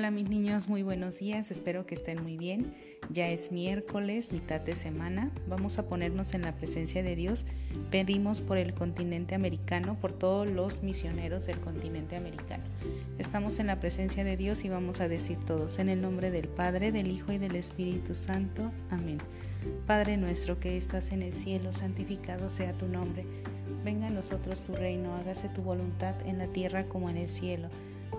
Hola mis niños, muy buenos días, espero que estén muy bien. Ya es miércoles, mitad de semana, vamos a ponernos en la presencia de Dios. Pedimos por el continente americano, por todos los misioneros del continente americano. Estamos en la presencia de Dios y vamos a decir todos, en el nombre del Padre, del Hijo y del Espíritu Santo. Amén. Padre nuestro que estás en el cielo, santificado sea tu nombre. Venga a nosotros tu reino, hágase tu voluntad en la tierra como en el cielo.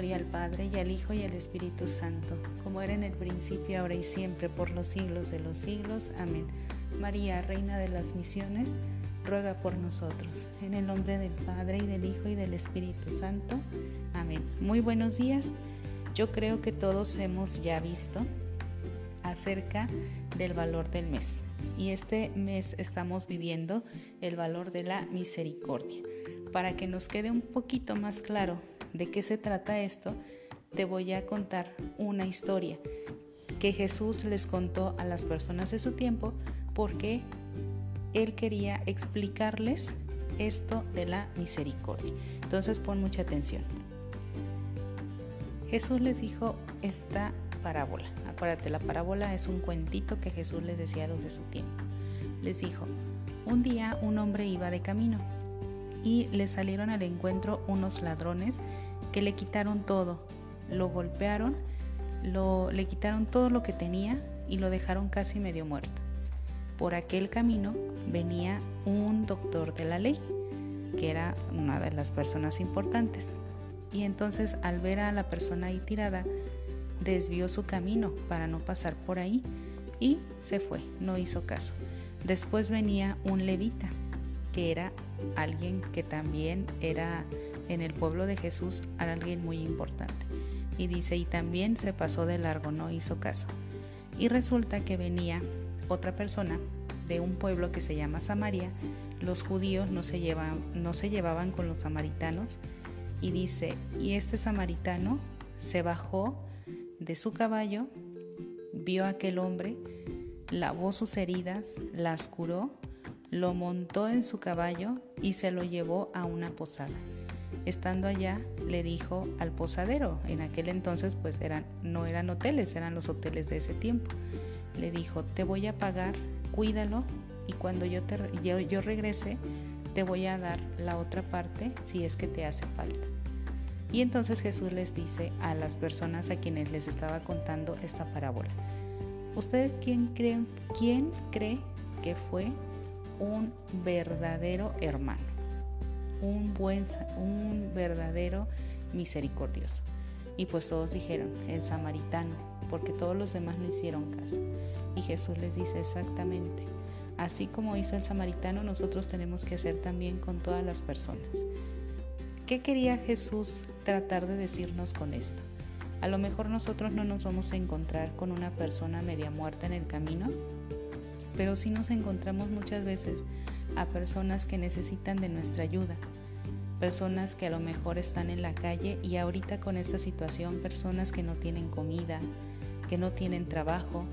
Gloria al Padre y al Hijo y al Espíritu Santo, como era en el principio, ahora y siempre, por los siglos de los siglos. Amén. María, Reina de las Misiones, ruega por nosotros. En el nombre del Padre y del Hijo y del Espíritu Santo. Amén. Muy buenos días. Yo creo que todos hemos ya visto acerca del valor del mes. Y este mes estamos viviendo el valor de la misericordia. Para que nos quede un poquito más claro de qué se trata esto, te voy a contar una historia que Jesús les contó a las personas de su tiempo porque él quería explicarles esto de la misericordia. Entonces pon mucha atención. Jesús les dijo esta parábola. Acuérdate, la parábola es un cuentito que Jesús les decía a los de su tiempo. Les dijo, un día un hombre iba de camino y le salieron al encuentro unos ladrones que le quitaron todo, lo golpearon, lo, le quitaron todo lo que tenía y lo dejaron casi medio muerto. Por aquel camino venía un doctor de la ley, que era una de las personas importantes. Y entonces al ver a la persona ahí tirada, desvió su camino para no pasar por ahí y se fue, no hizo caso. Después venía un levita, que era alguien que también era en el pueblo de Jesús alguien muy importante. Y dice, y también se pasó de largo, no hizo caso. Y resulta que venía otra persona de un pueblo que se llama Samaria. Los judíos no se, llevan, no se llevaban con los samaritanos. Y dice, y este samaritano se bajó de su caballo, vio a aquel hombre, lavó sus heridas, las curó, lo montó en su caballo y se lo llevó a una posada. Estando allá, le dijo al posadero, en aquel entonces pues eran, no eran hoteles, eran los hoteles de ese tiempo. Le dijo, te voy a pagar, cuídalo y cuando yo, te, yo, regrese, te voy a dar la otra parte si es que te hace falta. Y entonces Jesús les dice a las personas a quienes les estaba contando esta parábola, ¿ustedes quién creen, quién cree que fue un verdadero hermano? un buen, un verdadero misericordioso. Y pues todos dijeron, el samaritano, porque todos los demás no hicieron caso. Y Jesús les dice exactamente, así como hizo el samaritano, nosotros tenemos que hacer también con todas las personas. ¿Qué quería Jesús tratar de decirnos con esto? A lo mejor nosotros no nos vamos a encontrar con una persona media muerta en el camino, pero sí nos encontramos muchas veces a personas que necesitan de nuestra ayuda, personas que a lo mejor están en la calle y ahorita con esta situación personas que no tienen comida, que no tienen trabajo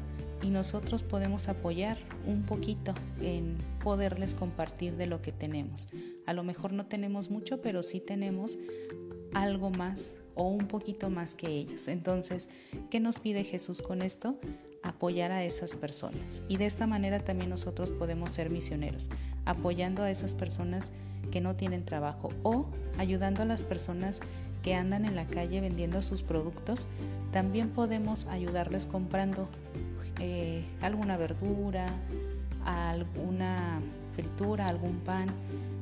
y nosotros podemos apoyar un poquito en poderles compartir de lo que tenemos. A lo mejor no tenemos mucho, pero sí tenemos algo más o un poquito más que ellos. Entonces, ¿qué nos pide Jesús con esto? Apoyar a esas personas. Y de esta manera también nosotros podemos ser misioneros, apoyando a esas personas que no tienen trabajo o ayudando a las personas que andan en la calle vendiendo sus productos. También podemos ayudarles comprando eh, alguna verdura, alguna fritura, algún pan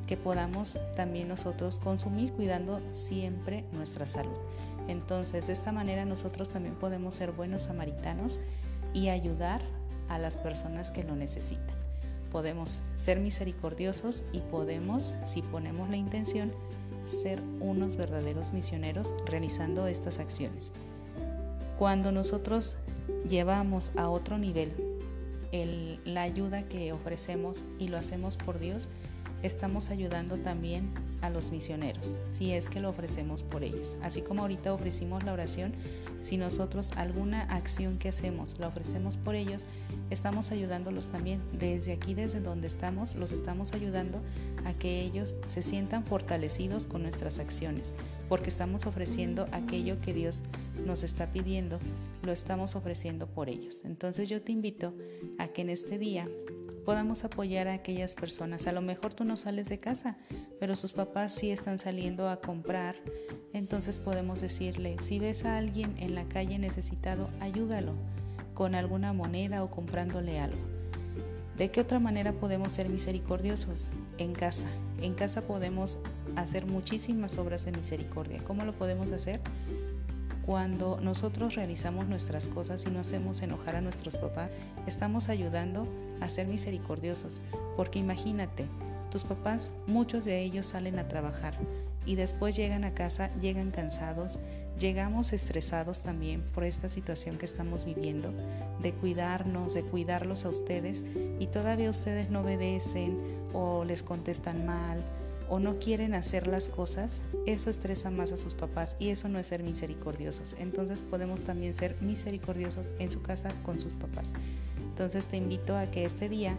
que podamos también nosotros consumir cuidando siempre nuestra salud. Entonces, de esta manera nosotros también podemos ser buenos samaritanos y ayudar a las personas que lo necesitan. Podemos ser misericordiosos y podemos, si ponemos la intención, ser unos verdaderos misioneros realizando estas acciones. Cuando nosotros llevamos a otro nivel la ayuda que ofrecemos y lo hacemos por Dios, estamos ayudando también a los misioneros, si es que lo ofrecemos por ellos. Así como ahorita ofrecimos la oración, si nosotros alguna acción que hacemos la ofrecemos por ellos, estamos ayudándolos también. Desde aquí, desde donde estamos, los estamos ayudando a que ellos se sientan fortalecidos con nuestras acciones, porque estamos ofreciendo aquello que Dios nos está pidiendo, lo estamos ofreciendo por ellos. Entonces yo te invito a que en este día podamos apoyar a aquellas personas. A lo mejor tú no sales de casa, pero sus papás sí están saliendo a comprar. Entonces podemos decirle, si ves a alguien en la calle necesitado, ayúdalo con alguna moneda o comprándole algo. ¿De qué otra manera podemos ser misericordiosos? En casa. En casa podemos hacer muchísimas obras de misericordia. ¿Cómo lo podemos hacer? Cuando nosotros realizamos nuestras cosas y no hacemos enojar a nuestros papás, estamos ayudando a ser misericordiosos. Porque imagínate, tus papás, muchos de ellos salen a trabajar y después llegan a casa, llegan cansados, llegamos estresados también por esta situación que estamos viviendo, de cuidarnos, de cuidarlos a ustedes y todavía ustedes no obedecen o les contestan mal o no quieren hacer las cosas, eso estresa más a sus papás y eso no es ser misericordiosos. Entonces podemos también ser misericordiosos en su casa con sus papás. Entonces te invito a que este día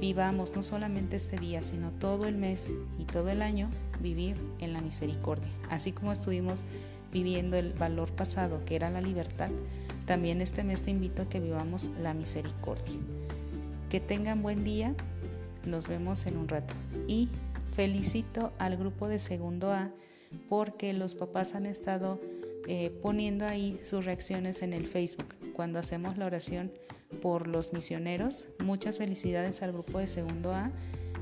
vivamos no solamente este día, sino todo el mes y todo el año vivir en la misericordia. Así como estuvimos viviendo el valor pasado que era la libertad, también este mes te invito a que vivamos la misericordia. Que tengan buen día, nos vemos en un rato y Felicito al grupo de segundo A porque los papás han estado eh, poniendo ahí sus reacciones en el Facebook cuando hacemos la oración por los misioneros. Muchas felicidades al grupo de segundo A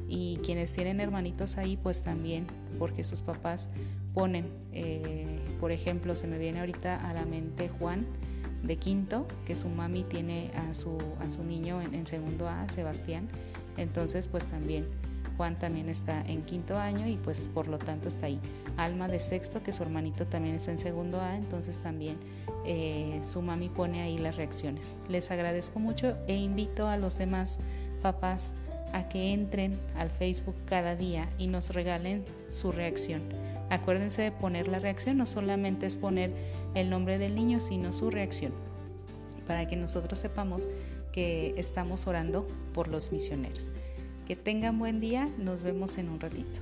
y quienes tienen hermanitos ahí pues también porque sus papás ponen, eh, por ejemplo, se me viene ahorita a la mente Juan de quinto, que su mami tiene a su, a su niño en, en segundo A, Sebastián. Entonces pues también Juan también está en quinto año y pues por lo tanto está ahí. Alma de sexto, que su hermanito también está en segundo A, entonces también eh, su mami pone ahí las reacciones. Les agradezco mucho e invito a los demás papás a que entren al Facebook cada día y nos regalen su reacción. Acuérdense de poner la reacción, no solamente es poner el nombre del niño, sino su reacción, para que nosotros sepamos que estamos orando por los misioneros. Que tengan buen día, nos vemos en un ratito.